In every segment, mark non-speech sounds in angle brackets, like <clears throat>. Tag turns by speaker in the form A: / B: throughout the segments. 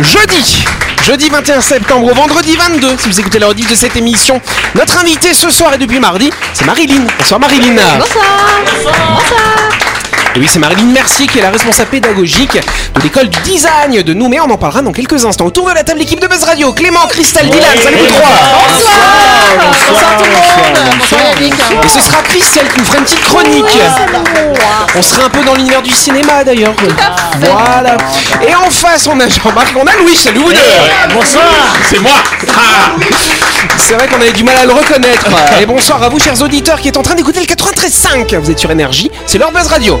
A: jeudi. Jeudi 21 septembre au vendredi 22, si vous écoutez la rediff de cette émission. Notre invité ce soir et depuis mardi, c'est Marilyn. Bonsoir Marilyn. Et oui, c'est Marilyn Mercier qui est la responsable pédagogique de l'école du design de Nouméa. On en parlera dans quelques instants. Autour de la table, l'équipe de Buzz Radio, Clément, Christelle, Dylan, salut vous trois.
B: Bonsoir tout le monde Bonsoir Yannick
A: Et ce sera Christelle qui nous fera une petite chronique. On sera un peu dans l'univers du cinéma d'ailleurs. Voilà. Et en face, on a Jean-Marc, on a Louis. Salut vous deux.
C: Bonsoir
D: C'est moi Ah
A: C'est vrai qu'on avait du mal à le reconnaître. Et bonsoir à vous, chers auditeurs, qui êtes en train d'écouter le 93.5. Vous êtes sur Énergie, c'est leur Buzz Radio.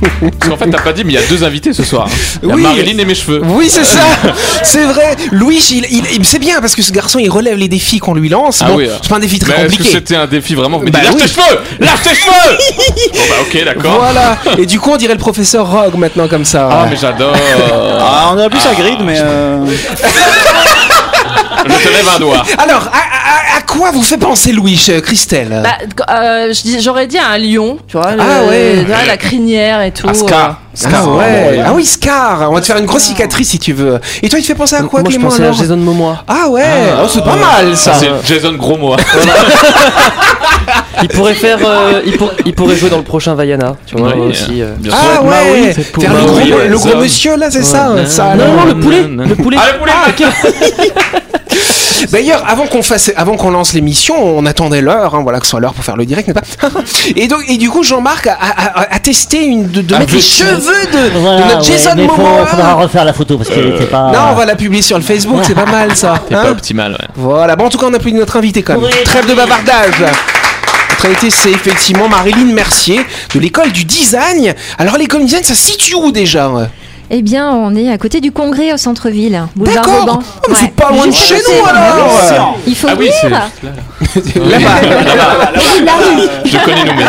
D: Parce qu'en fait, t'as pas dit, mais il y a deux invités ce soir. hein. Il y a
A: Oui.
D: Marilyn et mes cheveux.
A: Oui, c'est ça. c'est vrai. Louis, il, il- il- c'est bien parce que ce garçon, il relève les défis qu'on lui lance.
D: Ah
A: Bon,
D: oui.
A: c'est pas un défi très
D: Mais
A: compliqué.
D: c'était un défi vraiment Mais
A: Bah oui.
D: tes cheveux Lave tes cheveux Bon bah ok, d'accord.
A: Voilà. Et du coup, on dirait le professeur Rogue maintenant comme ça.
D: Ah, mais j'adore.
E: Ah, on aurait plus à grid, mais euh,
D: Je te lève un doigt.
A: Alors, à, à- à quoi vous fait penser Louis, euh, Christelle
B: Bah, euh, je dis- J'aurais dit un lion, tu vois,
A: Ah
B: le-
A: ouais.
B: tu vois, la crinière et tout.
D: Un
B: euh.
D: Scar.
A: Ah ouais. Ah oui, Scar. On va te faire une grosse cicatrice si tu veux. Et toi, il te fait penser à quoi,
F: Moi, je
A: Clément
F: pensais à
A: alors
F: Jason Momoa.
A: Ah ouais.
D: Ah.
A: Oh, c'est pas mal ça.
D: Ça, c'est Jason Gros-Moi. <laughs> <laughs>
F: Il pourrait faire, euh, il, pour- il pourrait jouer dans le prochain Vaiana, tu vois
D: Oui,
F: aussi. euh.
D: Bien
A: Ah
D: sûr.
A: ouais.
F: c'est pour
A: Faire le
D: Maui,
A: gros,
D: ouais,
A: le
D: ça.
A: gros monsieur là, c'est ça.
F: Ouais.
A: ça
F: Non, non, le poulet,
D: non,
F: le poulet.
D: Ah, le poulet <laughs>
A: D'ailleurs, avant qu'on fasse, avant qu'on lance l'émission, on attendait l'heure, hein, voilà que ce soit l'heure pour faire le direct, n'est-ce pas <laughs> Et donc, et du coup, Jean-Marc a, a- a- a testé une de, de
D: Ah,
A: mettre les cheveux de,
G: Voilà,
A: de notre
G: ouais,
A: Jason
G: mais faut,
A: Momoa.
G: faudra refaire la photo parce qu'elle était pas.
A: Non, on va la publier sur le Facebook, c'est pas mal ça. Hein
D: pas optimal, ouais.
A: voilà. Bon, en tout cas, on applaudit notre invité quand même.
G: Oui.
A: Trêve de bavardage. Notre invité, c'est effectivement Marilyn Mercier de l'école du design. Alors, l'école du design, ça se situe où déjà
H: Eh bien, on est à côté du Congrès au centre-ville,
A: D'accord. Oh, mais c'est pas loin de chez nous alors.
H: Il faut
D: Ah oui, c'est. <laughs>
A: Là-bas.
D: Je connais nous, mais.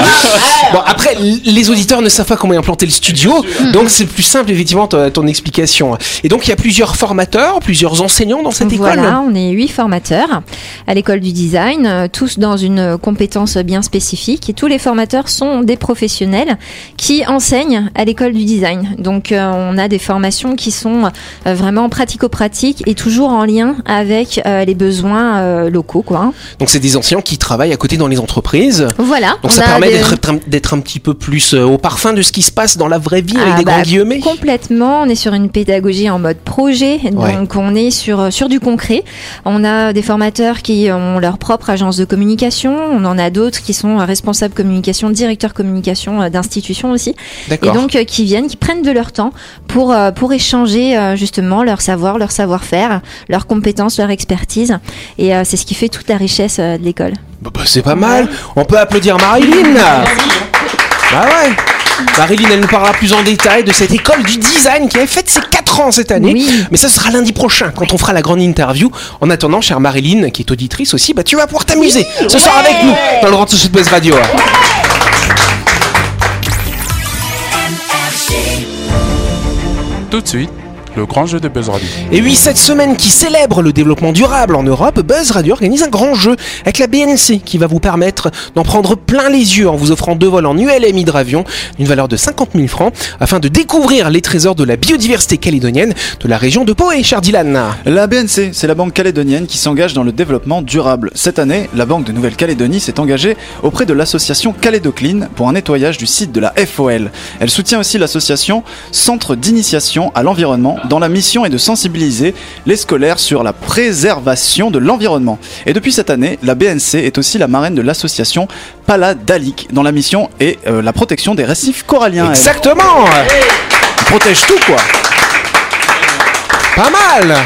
A: Bon, après, les auditeurs ne savent pas comment implanter le studio, donc c'est plus simple, effectivement, ton, ton explication. Et donc, il y a plusieurs formateurs, plusieurs enseignants dans cette école.
H: Voilà, on est huit formateurs à l'école du design, euh, tous dans une compétence bien spécifique. Et tous les formateurs sont des professionnels qui enseignent à l'école du design. Donc, euh, on a des formations qui sont euh, vraiment pratico-pratiques et toujours en lien avec euh, les besoins euh, locaux, quoi.
A: Donc, c'est des enseignants qui travaillent à côté dans les entreprises.
H: Voilà.
A: Donc,
H: on
A: ça permet
H: des-
A: d'être un petit peu plus au parfum de ce qui se passe dans la vraie vie, avec
H: Ah
A: des
H: bah,
A: grands guillemets.
H: Complètement, on est sur une pédagogie en mode projet,
A: Ouais.
H: donc on est sur, sur du concret. On a des formateurs qui ont leur propre agence de communication, on en a d'autres qui sont responsables communication, directeurs communication d'institutions aussi, et donc qui viennent, qui prennent de leur temps pour, euh, pour échanger euh, justement leur savoir, leur savoir-faire, leurs compétences, leur expertise, et euh, c'est ce qui fait toute la richesse de l'école.
A: Bah, bah, c'est pas mal. On peut applaudir Marilyn. Bah ouais. Marilyn, elle nous parlera plus en détail de cette école du design qui a fait ses 4 ans cette année.
H: Oui.
A: Mais ça sera lundi prochain quand on fera la grande interview. En attendant, chère Marilyn, qui est auditrice aussi, bah tu vas pouvoir t'amuser ce soir avec nous dans le Grand Buzz Radio.
I: Tout de suite, le grand jeu de Buzz Radio.
A: Et oui, cette semaine qui célèbre le développement durable en Europe, Buzz Radio organise un grand jeu avec la BNC qui va vous permettre d'en prendre plein les yeux en vous offrant deux vols en ULM hydravion d'une valeur de 50 000 francs afin de découvrir les trésors de la biodiversité calédonienne de la région de Pau et cher Dylan.
E: La BNC, c'est la banque calédonienne qui s'engage dans le développement durable. Cette année, la Banque de Nouvelle-Calédonie s'est engagée auprès de l'association Calédocline pour un nettoyage du site de la FOL. Elle soutient aussi l'association Centre d'initiation à l'environnement dont la mission est de sensibiliser les scolaires sur la préservation de l'environnement. Et depuis cette année, la BNC est aussi la marraine de l'association Paladalic dont la mission est euh, la protection des récifs coralliens.
A: Exactement
E: protège tout quoi.
A: Pas mal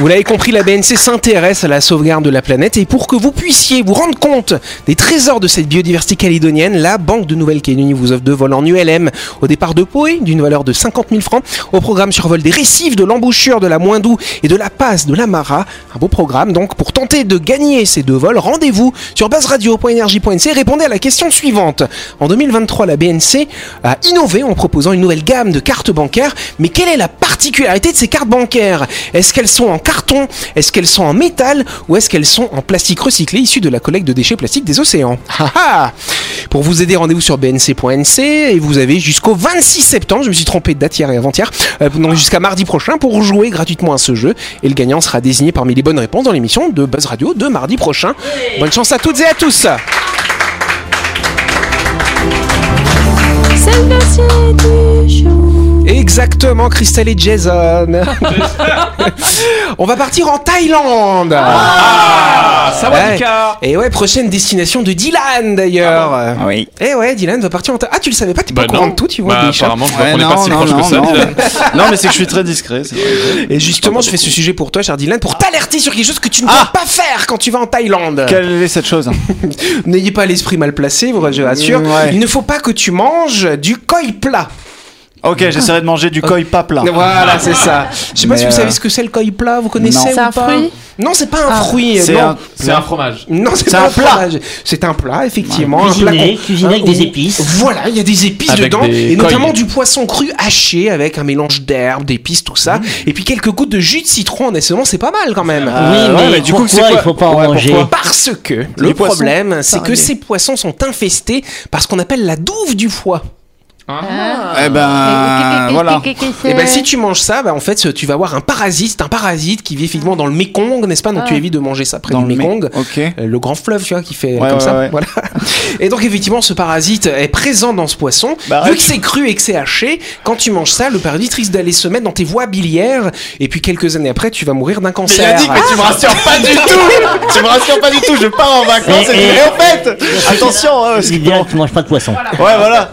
A: Vous l'avez compris, la BNC s'intéresse à la sauvegarde de la planète. Et pour que vous puissiez vous rendre compte des trésors de cette biodiversité calédonienne, la Banque de Nouvelle-Calédonie vous offre deux vols en ULM au départ de Poé d'une valeur de 50 000 francs, au programme survol des récifs, de l'embouchure, de la Moindou et de la passe de la Mara. Un beau programme donc pour tenter de gagner ces deux vols, rendez-vous sur buzzradio.energie.nc et répondez à la question suivante. En 2023, la BNC a innové en proposant une nouvelle gamme de cartes bancaires, mais quelle est la particularité de ces cartes bancaires? Est-ce qu'elles sont en carton. Est-ce qu'elles sont en métal Ou est-ce qu'elles sont en plastique recyclé issu de la collecte de déchets plastiques des océans <laughs> Ah ah. Pour vous aider, rendez-vous sur bnc.nc et vous avez jusqu'au 26 septembre, je me suis trompé de date hier et avant-hier, euh, donc jusqu'à mardi prochain pour jouer gratuitement à ce jeu et le gagnant sera désigné parmi les bonnes réponses dans l'émission de Buzz Radio de mardi prochain. Bonne chance à toutes et à tous Exactement, Christelle et Jason. <laughs> On va partir en Thaïlande.
D: Ah, Sawadika.
A: Et ouais, prochaine destination de Dylan d'ailleurs.
E: Ah oui.
A: Et ouais, Dylan va partir en Thaïlande. Ah, tu le savais pas, t'es
D: Bah
A: pas courant
D: non.
A: de tout, tu vois.
D: Bah, apparemment, je
E: Ouais,
D: ne connais pas si
E: non,
D: proche
E: non,
D: que ça.
E: non.
D: Dylan. <laughs>
E: non, mais c'est que je suis très discret. vrai.
A: Et justement, je fais ce sujet pour toi, cher Dylan, pour t'alerter sur quelque chose que tu ne dois
E: Ah
A: pas faire quand tu vas en Thaïlande.
E: Quelle est cette chose <laughs>
A: N'ayez pas l'esprit mal placé, vous je rassure.
E: Ouais.
A: Il ne faut pas que tu manges du koi plat.
E: Ok, j'essaierai de manger du koi pas plat.
A: Voilà, c'est ça. <laughs> Je sais pas
E: Mais,
A: si vous
E: euh,
A: savez ce que c'est le koi plat, vous connaissez
E: non.
A: ou
B: C'est un
A: pas
B: fruit
A: Non, c'est pas un
B: Ah.
A: fruit.
E: C'est
A: non.
E: un-
D: C'est un fromage.
A: Non, c'est
E: C'est
A: pas
E: un
A: un
E: plat.
A: fromage. C'est un plat, effectivement. un
G: Cuisiné,
A: qu'on-
G: cuisiné avec des épices.
A: Voilà, il y a des épices
D: Avec
A: dedans.
D: des
A: Et notamment
D: coils.
A: du poisson cru haché avec un mélange d'herbes, d'épices, tout ça. Et puis quelques gouttes de jus de citron en assaisonnement, c'est pas mal quand même.
E: Ah,
G: oui,
E: ouais,
G: mais,
E: mais du coup,
G: pourquoi
E: c'est quoi
G: il faut pas en
E: Ouais,
G: manger
E: pourquoi
A: Parce que le
E: poisson
A: problème, c'est que
E: Pareil.
A: ces poissons sont infestés par ce qu'on appelle la douve du foie.
E: Eh ben, voilà.
A: Et ben si tu manges ça, bah, en fait tu vas avoir un parasite, c'est un parasite qui vit effectivement dans le Mekong, n'est-ce pas? Donc tu
B: Ah.
A: évites de manger ça près
E: Dans
A: du
E: le
A: Mekong. Euh, le grand fleuve, tu vois, qui fait
E: Ouais,
A: comme
E: ouais,
A: ça.
E: ouais.
A: Voilà. Et donc effectivement, ce parasite est présent dans ce poisson.
E: Bah,
A: Vu que c'est cru et que c'est haché, quand tu manges ça, le parasite risque d'aller se mettre dans tes voies biliaires. Et puis quelques années après, tu vas mourir d'un cancer.
E: Yannick, mais tu me rassures pas du tout Tu me rassures pas du tout, je pars en vacances
G: Eh,
E: et,
G: eh.
E: et en fait Attention hein, parce que-
G: L'idéal, tu manges pas de poisson.
E: Ouais, voilà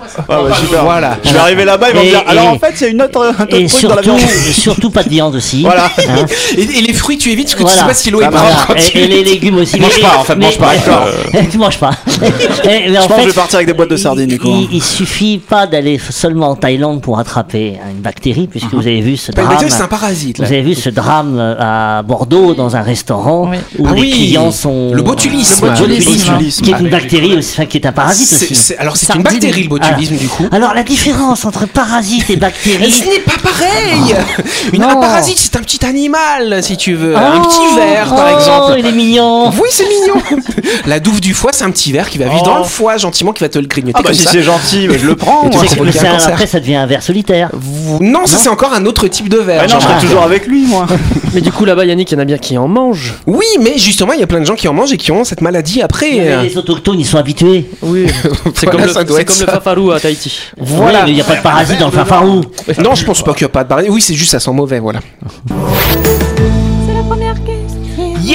E: super.
A: Voilà.
E: Je vais arriver là-bas, ils vont me dire Alors
G: et-
E: en fait, il y a une autre, un autre
G: Et
E: truc dans la
G: surtout,
E: viande.
G: surtout pas de viande aussi. <laughs>
E: Voilà.
G: Hein.
A: Et, et les fruits, tu évites parce que tu
G: Voilà.
A: sais pas si l'eau est
E: Ça
A: propre. quand
G: Et,
A: tu-
G: et les légumes aussi.
E: Mange pas, en fait, mange pas, d'accord. <laughs>
G: tu manges pas. <laughs> En
E: Je pense que je vais partir avec des boîtes de sardines du coup. hein.
G: Il, il suffit pas d'aller seulement en Thaïlande pour attraper une bactérie, puisque vous avez vu ce drame.
A: bactérie, c'est un parasite.
G: Vous avez vu ce drame euh, à Bordeaux dans un restaurant où
A: Ah
G: les clients sont
A: Le botulisme.
G: Le botulisme, qui est une bactérie aussi, enfin, qui est un parasite aussi.
A: alors c'est une bactérie le botulisme du coup.
G: Alors la différence entre parasite et bactérie.
A: ce n'est pas pareil Une, Un
G: Non.
A: parasite, c'est un petit animal, si tu veux. un
G: Oh,
A: petit ver, par
G: oh,
A: exemple.
G: il est mignon.
A: Oui, c'est mignon. <laughs> La douve du foie, c'est un petit ver qui va vivre
E: Oh.
A: dans le foie gentiment, qui va te le grignoter
E: Ah bah
A: comme
E: si
A: ça.
E: c'est gentil, bah, je le prends. <laughs> Moi.
G: C'est
A: provoquer un cancer.
G: après, ça devient un ver solitaire.
A: Vous- Non, ça c'est encore un autre type de ver.
E: Ah non, je serai toujours avec lui, moi. <laughs>
F: Mais du coup, là-bas, Yannick, il y en a bien qui en mangent.
A: Oui, mais justement, il y a plein de gens qui en mangent et qui ont cette maladie après.
G: Mais Les autochtones, ils sont habitués.
F: Oui. C'est
A: Voilà,
F: comme, le,
A: ça doit
F: c'est
A: être
F: comme le
A: ça.
F: fafarou à Tahiti.
A: Voilà.
G: Oui, mais il n'y a pas de parasite dans le fafarou.
A: Non, je pense pas qu'il y a pas de barrière. Oui, c'est juste ça sent mauvais, voilà. <laughs>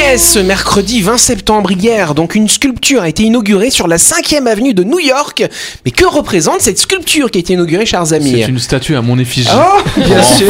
A: Yes, ce mercredi 20 septembre hier, donc une sculpture a été inaugurée sur la 5e avenue de New York. Mais que représente cette sculpture qui a été inaugurée, chers amis
D: C'est une statue à mon effigie.
A: Oh, bien
D: Enfin.
A: sûr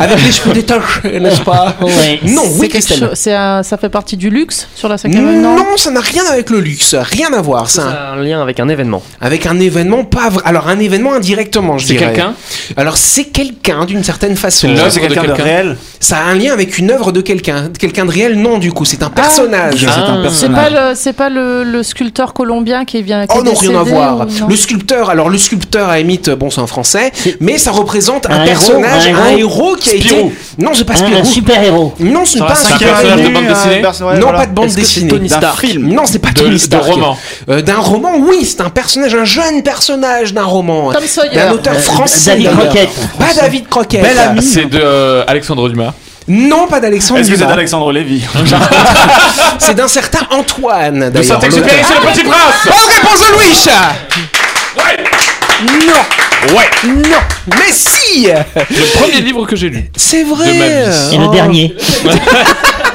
A: Avec les cheveux détachés, n'est-ce pas <laughs>
G: Ouais.
A: Non, oui,
B: C'est
A: Christelle.
B: chose. c'est un- ça fait partie du luxe sur la cinquième avenue,
A: Non, ça n'a rien avec le luxe, rien à voir.
F: Ça a un lien avec un événement.
A: avec un événement pas vrai. Alors un événement indirectement, je
D: C'est
A: dirais.
D: quelqu'un?
A: Alors c'est quelqu'un d'une certaine façon.
D: C'est
E: C'est
D: de
E: quelqu'un de
D: quelqu'un?
E: réel.
A: Ça a un lien avec une œuvre de quelqu'un, quelqu'un de réel. Non, du coup, c'est un personnage.
E: C'est un
D: Ah.
B: C'est
E: personnage.
B: pas le, c'est pas le, le sculpteur colombien qui vient. qui
A: Oh
B: est
A: non, rien à
B: décédé
A: voir. Le sculpteur, alors le sculpteur à limite, bon c'est un français, mais ça représente un,
G: Un héros,
A: personnage,
G: un
A: un
G: héros.
A: héros qui a
E: Spirou.
A: été. Non, c'est pas
G: Un,
A: Spirou.
G: un super héros.
A: Non, ce n'est pas un super
D: personnage de
A: héros.
D: bande
E: un
D: dessinée
A: non,
E: voilà.
A: pas de bande dessinée.
F: Tony
E: D'un
F: Stark
E: film.
A: Non, c'est pas
D: De-
A: Tony
D: de
A: Stark.
D: roman.
A: Euh, d'un roman, oui, c'est un personnage, un jeune personnage d'un roman.
B: Tom Sawyer.
A: D'un auteur
G: Euh,
A: français.
G: David. Croquette.
A: Pas David Croquette.
D: C'est de euh, Alexandre Dumas.
A: Non, pas d'Alexandre
E: Est-ce que c'est d'Alexandre Lévy <laughs>
A: C'est d'un certain Antoine,
D: De. Saint-Exupéry, c'est le petit prince
A: Bonne réponse de Louis
D: Ouais
A: Non,
D: Ouais
A: non, mais si
D: Le premier livre que j'ai lu.
A: C'est vrai
D: De ma vie.
G: Et le
A: Oh.
G: dernier. <laughs>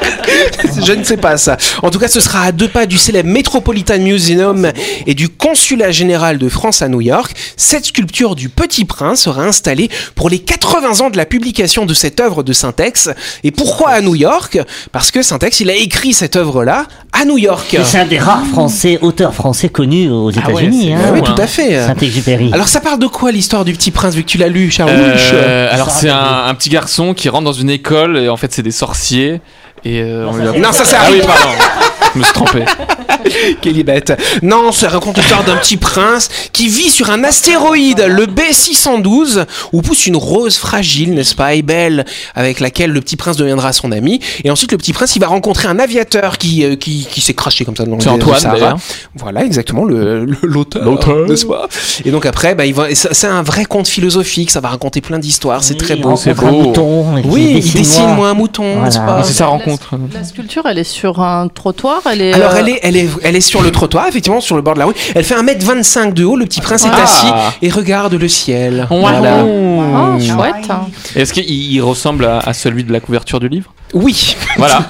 G: <laughs>
A: Je ne sais pas ça. En tout cas, ce sera à deux pas du célèbre Metropolitan Museum et du Consulat général de France à New York. Cette sculpture du Petit Prince sera installée pour les 80 ans de la publication de cette œuvre de Syntex. Et pourquoi à New York? Parce que Syntex, il a écrit cette œuvre-là à New York.
G: C'est un des rares français, auteurs français connus aux
A: Ah ouais,
G: États-Unis. hein.
A: ah oui, tout à fait.
G: Saint-Exupéry.
A: Alors ça parle de quoi l'histoire du Petit Prince vu que tu l'as lu, Charles
D: Euh, alors c'est un, un petit garçon qui rentre dans une école et en fait c'est des sorciers et euh, on lui a-
A: Non, ça, c'est
D: ah oui pardon. Je me suis trompé <laughs>
A: Quelle est bête. Non, ça raconte l'histoire d'un petit prince qui vit sur un astéroïde, le B612, où pousse une rose fragile, n'est-ce pas, et belle, avec laquelle le petit prince deviendra son ami. Et ensuite, le petit prince, il va rencontrer un aviateur qui, euh, qui, qui s'est craché comme ça dans le
D: C'est Antoine,
A: Sahara.
D: d'ailleurs.
A: Voilà, exactement, le- le- l'auteur,
D: L'auteur.
A: n'est-ce pas Et donc après, bah, il va, c'est c'est un vrai conte philosophique, ça va raconter plein d'histoires, c'est très beau.
G: un mouton. et
A: Oui, il dessine-moi un mouton, n'est-ce pas
D: c'est sa rencontre
B: La sculpture, elle est sur un trottoir, elle est.
A: Alors
B: euh,
A: elle est, elle est, elle est sur le trottoir, effectivement, sur le bord de la rue. Elle fait 1m25 de haut. Le petit prince est
D: Ah.
A: assis et regarde le ciel.
D: Wow.
A: Voilà.
B: Oh, chouette.
D: est-ce qu'il il ressemble à, à celui de la couverture du livre?
A: Oui.
D: voilà <laughs>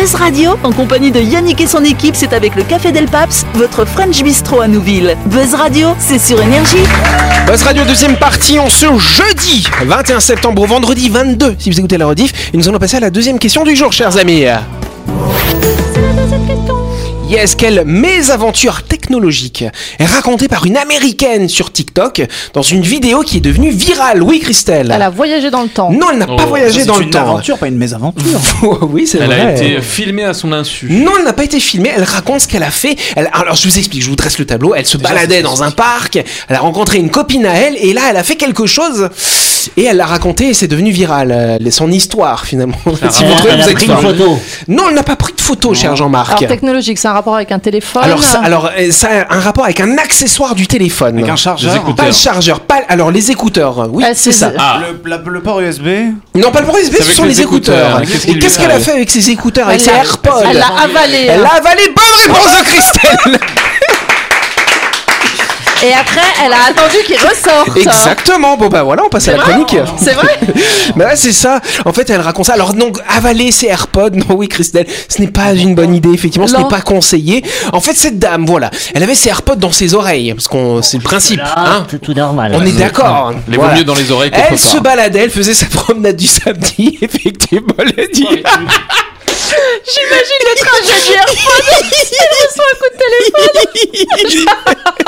J: Buzz Radio, en compagnie de Yannick et son équipe, c'est avec le Café Del Paps, votre French Bistro à Nouville. Buzz Radio, c'est sur Énergie.
A: Buzz Radio deuxième partie en ce jeudi 21 septembre au vendredi 22 si vous écoutez la rediff. Et nous allons passer à la deuxième question du jour, chers amis. Yes, quelle mésaventure technologique est racontée par une américaine sur TikTok dans une vidéo qui est devenue virale. Oui, Christelle.
B: Elle a voyagé dans le temps.
A: Non, elle n'a pas
D: Oh.
A: voyagé
E: C'est
A: dans le
E: une
A: temps.
E: aventure, pas une mésaventure. <laughs>
A: oui, c'est
D: elle
A: vrai.
D: a été filmée à son insu
A: Non, elle n'a pas été filmée. Elle raconte ce qu'elle a fait. Elle- alors, je vous explique. Je vous dresse le tableau. Elle se baladait dans un parc. Elle a rencontré une copine à elle. Et là, elle a fait quelque chose. Et elle l'a raconté. Et c'est devenu viral. Euh, son histoire, finalement. si vous <laughs>
G: Elle,
A: trouvez,
G: elle
A: vous
G: a pris une photo.
A: Non, elle n'a pas pris photo, cher Jean-Marc.
B: Alors technologique, c'est un rapport avec un téléphone.
A: Alors, ça, alors euh, ça a un rapport avec un accessoire du téléphone.
E: Avec un chargeur.
A: Pas le chargeur, pas alors les écouteurs. Oui,
B: Ah,
A: c'est ça.
D: Ah.
E: Le, la- le port USB.
A: Non, pas le port USB, ce sont
D: les
A: écouteurs. Et qu'est-ce qu'elle a
D: fait
A: avec ses écouteurs, avec ses AirPods
B: Elle l'a avalé.
A: Elle l'a avalé. Bonne réponse de Christelle.
B: Et après, elle a attendu qu'il ressorte.
A: Exactement. Bon bah voilà, on passe à la chronique.
B: C'est vrai <laughs>
A: Bah ouais, c'est ça. En fait, elle raconte ça. Alors donc avaler ses AirPods, non oui Christelle, ce n'est pas une bonne idée. Effectivement, ce n'est pas conseillé. En fait, cette dame, voilà, elle avait ses AirPods dans ses oreilles, parce qu'on c'est le principe. Hein
G: c'est tout normal.
A: on est d'accord.
D: les
A: Voilà.
D: vaut mieux dans les oreilles
A: Elle se baladait, elle faisait sa promenade du samedi. <laughs> Effectivement, dit.
B: J'imagine le trajet du AirPod. Elle reçoit un coup de téléphone. <laughs>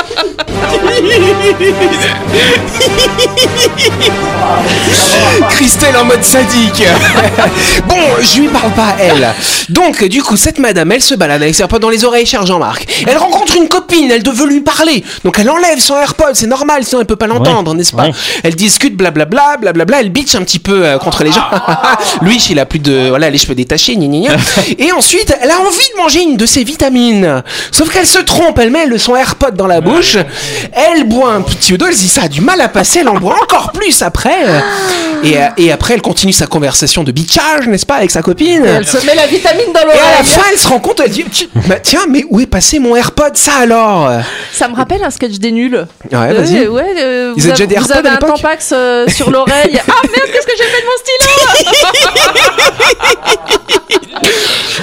B: <laughs>
A: Christelle en mode sadique. <laughs> bon, je lui parle pas elle. Donc, du coup, cette madame, elle se balade avec ses AirPods dans les oreilles, cher Jean-Marc. Elle rencontre une copine, elle veut lui parler. Donc, elle enlève son AirPod, c'est normal, sinon elle peut pas l'entendre,
G: Ouais,
A: n'est-ce pas?
G: Ouais.
A: Elle discute, blablabla, blablabla. Elle bitch un petit peu euh, contre les gens. <laughs> Lui, il a plus de, voilà, les cheveux détachés, gna, gna, gna. Et ensuite, elle a envie de manger une de ses vitamines. Sauf qu'elle se trompe, elle met le son AirPod dans la bouche. Elle boit un petit d'eau, elle se dit ça a du mal à passer, elle en boit encore plus après. Et, euh, et après, elle continue sa conversation de bitchage, n'est-ce pas, avec sa copine.
B: Elle se met la vitamine dans
A: Et à la
B: l'oreille.
A: fin, elle se rend compte, elle dit bah, Tiens, mais où est passé mon AirPod Ça alors?
B: Ça me rappelle un sketch des nuls.
A: Ouais, vas-y.
B: Euh, ouais, euh,
A: Ils
B: vous,
A: avaient déjà des
B: vous
A: AirPods
B: avez un tampax euh, sur l'oreille. <laughs> Ah merde, qu'est-ce que j'ai fait de mon stylo?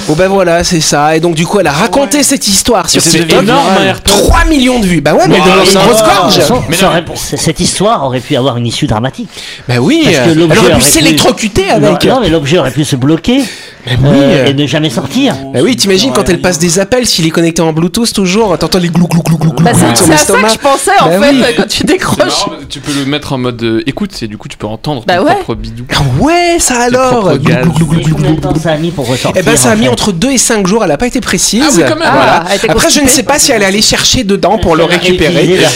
A: Bon ben voilà, c'est ça. Et donc du coup, elle a raconté cette histoire sur TikTok.
D: énorme,
E: viral.
D: un AirPod.
A: 3 millions de vues. Bah ouais, mais
G: Mais
A: dans
G: de-
A: une grosse gorge.
D: Mais non,
G: aurait- cette histoire aurait pu avoir une issue dramatique.
A: Bah oui,
G: Parce que
A: elle
G: l'objet
A: aurait pu s'électrocuter avec.
G: Non, non, mais l'objet aurait pu se bloquer euh,
A: euh.
G: et ne jamais sortir.
A: Bah oui, t'imagines quand elle passe des appels, s'il est connecté en Bluetooth toujours, t'entends les glou glou glou glou glou
B: Bah,
A: glou
B: c'est
A: de
B: à ça que je pensais en
A: Bah
B: fait
A: oui. <laughs>
B: quand tu décroches.
D: marrant, tu peux le mettre en mode euh, écoute et du coup tu peux entendre
B: Bah
D: ton
B: ouais.
D: propre bidou.
A: Ah ouais, ça alors Glou, glou, glou,
G: combien de temps ça a mis pour ressortir
A: Eh ben ça a
G: en
A: mis
G: fait
A: entre 2 et 5 jours, elle a pas été précise.
D: Ah oui, quand même.
A: Voilà.
B: Ah,
A: Après je ne sais pas si elle est allée chercher dedans pour le récupérer. Eh ben,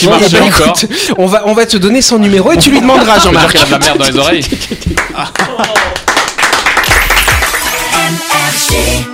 A: on va on va te donner son numéro et tu lui demanderas
D: dire
A: Jean-Marc.
D: a de la merde dans les <laughs> oreilles. Energy.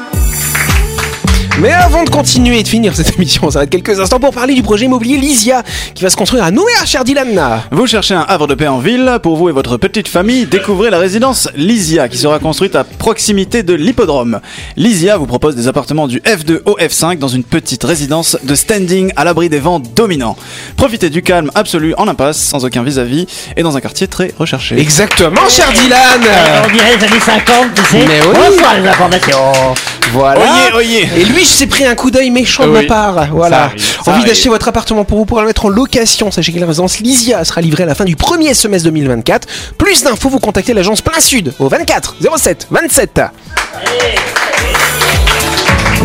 A: Mais avant de continuer et de finir cette émission, on s'arrête quelques instants pour parler du projet immobilier Lysia qui va se construire à Nouméa, cher Dylan.
E: Vous cherchez un havre de paix en ville Pour vous et votre petite famille, découvrez la résidence Lysia qui sera construite à proximité de l'hippodrome. Lysia vous propose des appartements du F2 au F5 dans une petite résidence de standing à l'abri des vents dominants. Profitez du calme absolu en impasse, sans aucun vis-à-vis et dans un quartier très recherché.
A: Exactement, cher Dylan
G: On dirait les années 50, tu sais.
A: Mais oui.
G: Bonsoir les informations.
A: Voilà.
E: Oyez, oyez.
A: Et lui, je s'est pris un coup d'œil méchant de
D: Oui.
A: ma part. Voilà.
D: arrive,
A: Envie d'acheter votre appartement pour vous pour le mettre en location. Sachez que la résidence Lysia sera livrée à la fin du premier semestre 2024. Plus d'infos, vous contactez l'agence Plein Sud au 24 07 27.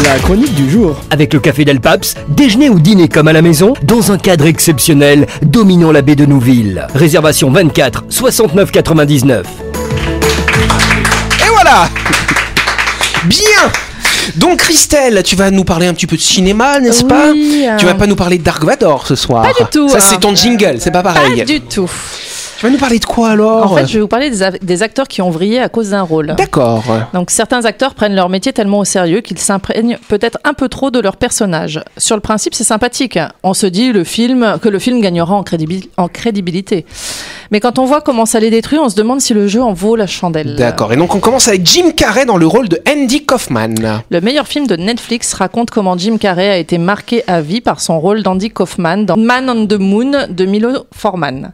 K: La chronique du jour.
C: Avec le café Del Paps, déjeuner ou dîner comme à la maison, dans un cadre exceptionnel, dominant la baie de Nouville. Réservation 24 69 99.
A: Et voilà Bien donc Christelle, tu vas nous parler un petit peu de cinéma, n'est-ce pas?
B: Oui, euh,
A: Tu vas pas nous parler de Dark Vador ce soir.
B: Pas du tout,
A: Ça
B: hein.
A: c'est ton jingle, c'est pas pareil.
B: Pas du tout.
A: Tu vas nous parler de quoi alors
B: En fait, je vais vous parler des, acteurs qui ont vrillé à cause d'un rôle.
A: D'accord.
B: Donc certains acteurs prennent leur métier tellement au sérieux qu'ils s'imprègnent peut-être un peu trop de leur personnage. Sur le principe, c'est sympathique. On se dit le film que le film gagnera en, crédibil- en crédibilité. Mais quand on voit comment ça les détruit, on se demande si le jeu en vaut la chandelle.
A: D'accord. Et donc on commence avec Jim Carrey dans le rôle de Andy Kaufman.
B: Le meilleur film de Netflix raconte comment Jim Carrey a été marqué à vie par son rôle d'Andy Kaufman dans Man on the Moon de Milo Forman.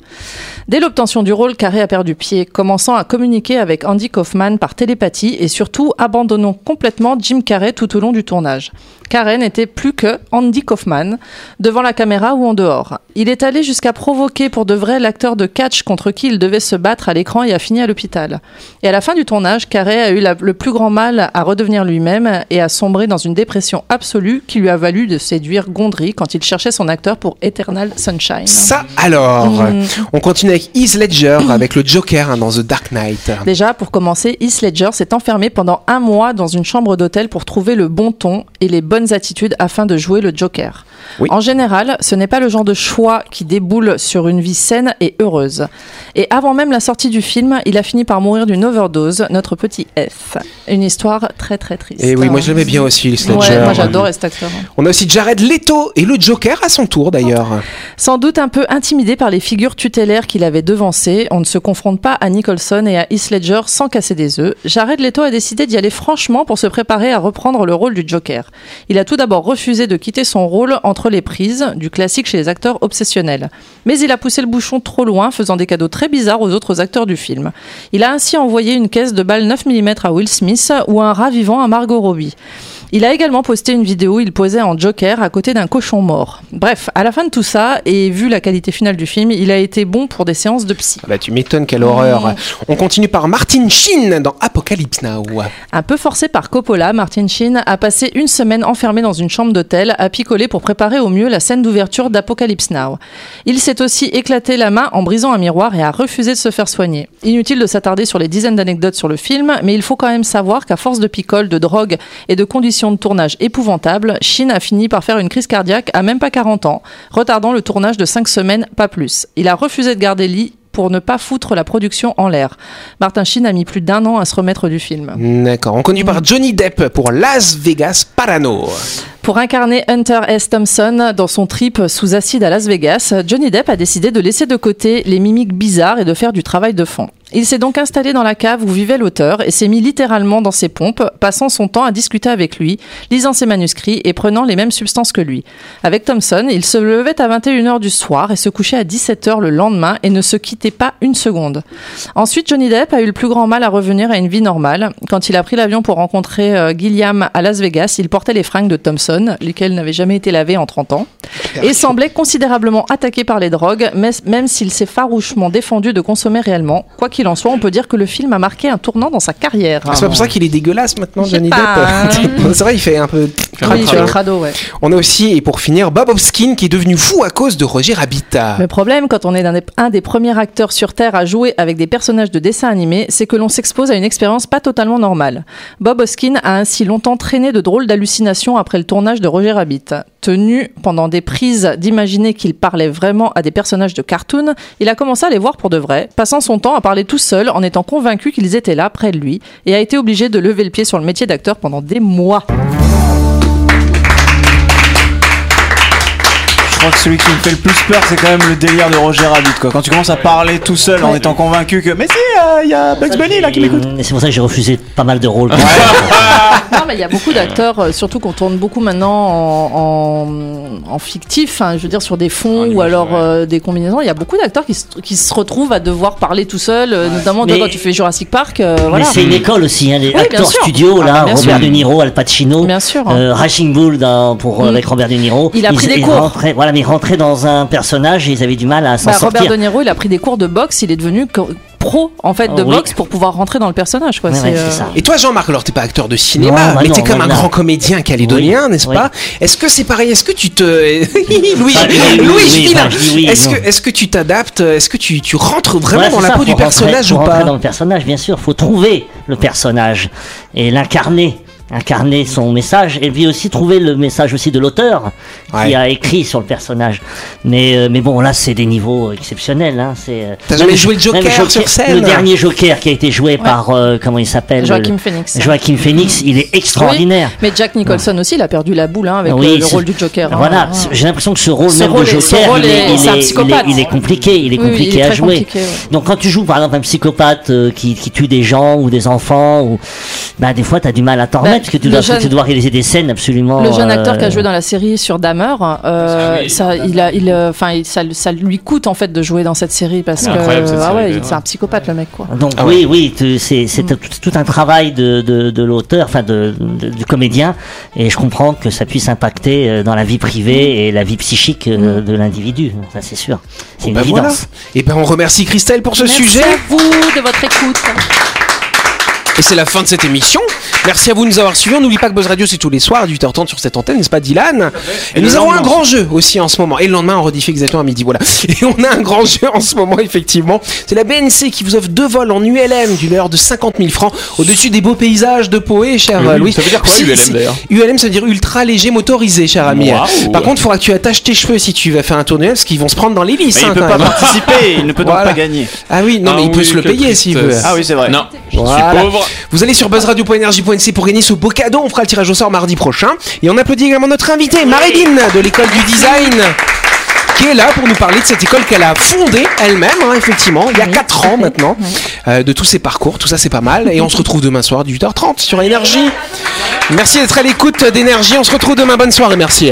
B: Dès l'obtention du rôle, Carrey a perdu pied, commençant à communiquer avec Andy Kaufman par télépathie et surtout abandonnant complètement Jim Carrey tout au long du tournage. Carrey n'était plus que Andy Kaufman, devant la caméra ou en dehors. Il est allé jusqu'à provoquer pour de vrai l'acteur de catch contre qui il devait se battre à l'écran et a fini à l'hôpital. Et à la fin du tournage, Carrey a eu la- le plus grand mal à redevenir lui-même et a sombré dans une dépression absolue qui lui a valu de séduire Gondry quand il cherchait son acteur pour Eternal Sunshine.
A: Ça alors
B: Mm.
A: On continue avec Heath Ledger <clears throat> avec le Joker hein, dans The Dark Knight.
B: Déjà, pour commencer, Heath Ledger s'est enfermé pendant un mois dans une chambre d'hôtel pour trouver le bon ton et les bonnes attitudes afin de jouer le Joker.
A: Oui.
B: En général, ce n'est pas le genre de choix qui déboule sur une vie saine et heureuse. Et avant même la sortie du film, il a fini par mourir d'une overdose, notre petit F. Une histoire très très triste.
A: Et oui, moi je l'aimais bien aussi, Heath Ledger.
B: Ouais, moi j'adorais cet acteur.
A: On a aussi Jared Leto et le Joker à son tour d'ailleurs.
B: Sans doute un peu intimidé par les figures tutélaires qu'il avait devancées, on ne se confronte pas à Nicholson et à Heath Ledger sans casser des œufs. Jared Leto a décidé d'y aller franchement pour se préparer à reprendre le rôle du Joker. Il a tout d'abord refusé de quitter son rôle entre les prises, du classique chez les acteurs obsessionnels. Mais il a poussé le bouchon trop loin, faisant des cadeaux très bizarres aux autres acteurs du film. Il a ainsi envoyé une caisse de balles 9 mm à Will Smith ou un rat vivant à Margot Robbie. Il a également posté une vidéo où il posait en Joker à côté d'un cochon mort. Bref, à la fin de tout ça, et vu la qualité finale du film, il a été bon pour des séances de psy.
A: Ah Bah tu m'étonnes, quelle horreur. On continue par Martin Sheen dans Apocalypse Now.
B: Un peu forcé par Coppola, Martin Sheen a passé une semaine enfermé dans une chambre d'hôtel à picoler pour préparer au mieux la scène d'ouverture d'Apocalypse Now. Il s'est aussi éclaté la main en brisant un miroir et a refusé de se faire soigner. Inutile de s'attarder sur les dizaines d'anecdotes sur le film, mais il faut quand même savoir qu'à force de picole, de drogue et de conditions de tournage épouvantables, Sheen a fini par faire une crise cardiaque à même pas 40 ans, retardant le tournage de 5 semaines, pas plus. Il a refusé de garder lit pour ne pas foutre la production en l'air. Martin Sheen a mis plus d'un an à se remettre du film.
A: D'accord, on continue par Johnny Depp pour Las Vegas Parano.
B: Pour incarner Hunter S. Thompson dans son trip sous acide à Las Vegas, Johnny Depp a décidé de laisser de côté les mimiques bizarres et de faire du travail de fond. Il s'est donc installé dans la cave où vivait l'auteur et s'est mis littéralement dans ses pompes, passant son temps à discuter avec lui, lisant ses manuscrits et prenant les mêmes substances que lui. Avec Thompson, il se levait à 21h du soir et se couchait à 17h le lendemain et ne se quittait pas une seconde. Ensuite, Johnny Depp a eu le plus grand mal à revenir à une vie normale. Quand il a pris l'avion pour rencontrer euh, Gilliam à Las Vegas, il portait les fringues de Thompson, lesquelles n'avaient jamais été lavées en 30 ans, et semblait considérablement attaqué par les drogues, mais- même s'il s'est farouchement défendu de consommer réellement. Quoi qu'il en soit, on peut dire que le film a marqué un tournant dans sa carrière.
A: Ah, c'est pas pour ça qu'il est dégueulasse maintenant, Johnny Depp. <laughs> c'est vrai, il fait un peu.
B: Oui, il fait le crado, ouais.
A: On a aussi, et pour finir, Bob Hopkins qui est devenu fou à cause de Roger Rabbit.
B: Le problème, quand on est un des, un des premiers acteurs sur Terre à jouer avec des personnages de dessins animés, c'est que l'on s'expose à une expérience pas totalement normale. Bob Hoskin a ainsi longtemps traîné de drôles d'hallucinations après le tournage de Roger Rabbit. Tenu pendant des prises d'imaginer qu'il parlait vraiment à des personnages de cartoon, il a commencé à les voir pour de vrai, passant son temps à parler tout seul en étant convaincu qu'ils étaient là, près de lui, et a été obligé de lever le pied sur le métier d'acteur pendant des mois.
E: Crois que celui qui me fait le plus peur, c'est quand même le délire de Roger Rabbit, quoi. Quand tu commences à parler tout seul en étant convaincu que, mais si, euh, il y a Bugs Bunny là qui m'écoute.
G: Et c'est pour ça que j'ai refusé pas mal de rôles. <laughs>
B: Non, mais il y a beaucoup d'acteurs, euh, surtout qu'on tourne beaucoup maintenant en, en, en fictif, hein, je veux dire sur des fonds ou alors euh, des combinaisons. Il y a beaucoup d'acteurs qui, se- qui se retrouvent à devoir parler tout seul, notamment toi,
G: Mais-
B: quand tu fais Jurassic Park. euh,
G: Mais c'est une école aussi, hein, les
B: Oui,
G: acteurs studio,
B: Ah,
G: là,
B: bien
G: Robert
B: sûr.
G: De Niro, Al Pacino,
B: Bien sûr.
G: euh, Raging Bull dans- pour,
B: Mm.
G: avec Robert De Niro.
B: Il a pris
G: Ils-
B: des cours.
G: rentraient- voilà, mais ils rentraient dans un personnage et ils avaient du mal à s'en
B: Bah,
G: sortir.
B: Robert De Niro, il a pris des cours de boxe, il est devenu pro en fait de
G: oui.
B: boxe pour pouvoir rentrer dans le personnage. Quoi.
G: Ouais,
B: C'est,
G: ouais, c'est
B: euh,
G: ça.
A: Et toi, Jean-Marc, alors t'es pas acteur de cinéma,
G: Non, bah
A: mais
G: non,
A: t'es comme un
G: là.
A: grand comédien calédonien,
G: Oui,
A: n'est-ce
G: oui.
A: pas Est-ce que c'est pareil Est-ce que tu te. <laughs> Louis,
G: oui, oui,
A: Louis,
G: oui,
A: Est-ce
G: non.
A: que, est-ce que tu t'adaptes Est-ce que tu, tu rentres vraiment
G: Voilà,
A: dans la
G: ça,
A: peau du
G: rentrer-
A: personnage
G: faut
A: ou
G: rentrer
A: pas
G: dans le personnage, bien sûr. faut trouver le personnage et l'incarner. Incarner son message et puis aussi trouver le message aussi de l'auteur
A: Ouais.
G: qui a écrit sur le personnage. Mais, euh, mais bon, là, c'est des niveaux exceptionnels. Hein. C'est, euh,
A: T'as jamais joué le Joker sur scène
G: Le dernier Joker qui a été joué par, euh, comment il s'appelle
B: Joaquin
G: le-
B: Phoenix.
G: Joaquin Phoenix, il est extraordinaire.
B: Mais Jack Nicholson aussi, il a perdu la boule hein, avec
G: Oui,
B: le, rôle du Joker. hein.
G: Voilà, j'ai l'impression que ce rôle
B: Ce
G: même
B: rôle
G: de Joker, il, est, il, est, il, est,
B: psychopathe.
G: il est compliqué, il est
B: oui,
G: compliqué
B: il est
G: à jouer.
B: compliqué, ouais.
G: Donc quand tu joues par exemple un psychopathe euh, qui, qui tue des gens ou des enfants, ou bah des fois tu as du mal à t'en
B: Bah,
G: parce que tu dois,
B: jeune-
G: tu dois réaliser des scènes absolument.
B: Le jeune acteur
G: euh,
B: qui a joué dans la série sur Dahmer, euh, ça, il a, il, euh, enfin, ça, ça lui coûte en fait de jouer dans cette série parce
D: C'est
B: que ah
D: série,
B: ouais,
D: ouais.
B: c'est un psychopathe le mec quoi.
G: Donc
A: Ah
G: oui, oui, c'est c'est tout, tout un travail de, de, de l'auteur, enfin de, du comédien, et je comprends que ça puisse impacter euh, dans la vie privée et la vie psychique euh, de l'individu. Ça c'est sûr, c'est une
A: Bah
G: évidence.
A: voilà. Et ben on remercie Christelle pour ce
B: Merci
A: sujet.
B: à vous de votre écoute.
A: Et c'est la fin de cette émission. Merci à vous de nous avoir suivis. On n'oublie pas que Buzz Radio, c'est tous les soirs à 8h30 sur cette antenne, n'est-ce pas, Dylan Et,
E: Et
A: nous avons un grand jeu aussi en ce moment. Et le lendemain, on rediffait exactement à midi. Voilà. <laughs> Et on a un grand jeu en ce moment, effectivement. C'est la BNC qui vous offre deux vols en ULM d'une valeur de 50 000 francs au-dessus des beaux paysages de Poé, cher
D: Oui,
A: Louis.
D: ça veut dire quoi, ULM, d'ailleurs
A: ULM, ça veut dire ultra léger motorisé, cher ami. Par contre, il faudra que tu attaches tes cheveux si tu vas faire un tournoi, parce qu'ils vont se prendre dans l'hélice.
E: Mais il
A: hein,
E: peut pas
A: même.
E: participer, il ne peut donc
A: Voilà.
E: pas gagner.
A: Ah oui, non,
D: Ah
A: mais il peut se le payer s'il veut.
E: Ah oui, c'est vrai.
D: Non, je
A: Voilà.
D: suis pauvre.
A: Vous allez sur pour gagner ce beau cadeau. On fera le tirage au sort mardi prochain. Et on applaudit également notre invitée, Marilyn, de l'école du design. Qui est là pour nous parler de cette école qu'elle a fondée elle-même, hein, effectivement, il y a 4 ans maintenant, euh, de tous ses parcours, tout ça c'est pas mal. Et on se retrouve demain soir, 18h30 sur Énergie. Merci d'être à l'écoute d'Énergie, on se retrouve demain, bonne soirée, merci.